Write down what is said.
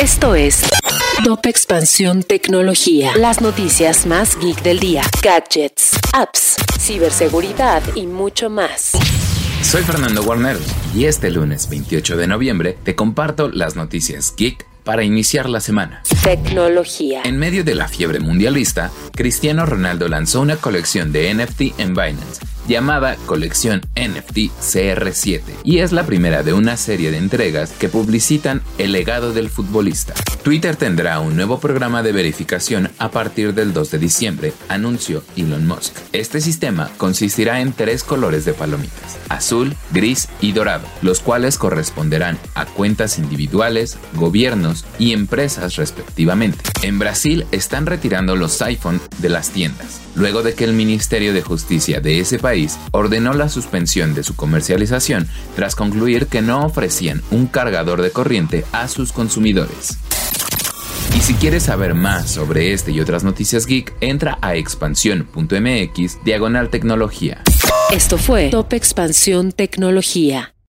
Esto es Top Expansión Tecnología. Las noticias más geek del día. Gadgets, apps, ciberseguridad y mucho más. Soy Fernando Guarneros y este lunes 28 de noviembre te comparto las noticias geek para iniciar la semana. Tecnología. En medio de la fiebre mundialista, Cristiano Ronaldo lanzó una colección de NFT en Binance llamada Colección NFT CR7 y es la primera de una serie de entregas que publicitan el legado del futbolista. Twitter tendrá un nuevo programa de verificación a partir del 2 de diciembre, anunció Elon Musk. Este sistema consistirá en tres colores de palomitas, azul, gris y dorado, los cuales corresponderán a cuentas individuales, gobiernos y empresas respectivamente. En Brasil están retirando los iPhone de las tiendas, luego de que el Ministerio de Justicia de ese país ordenó la suspensión de su comercialización tras concluir que no ofrecían un cargador de corriente a sus consumidores. Y si quieres saber más sobre este y otras noticias geek, entra a expansión.mx diagonal tecnología. Esto fue Top Expansión Tecnología.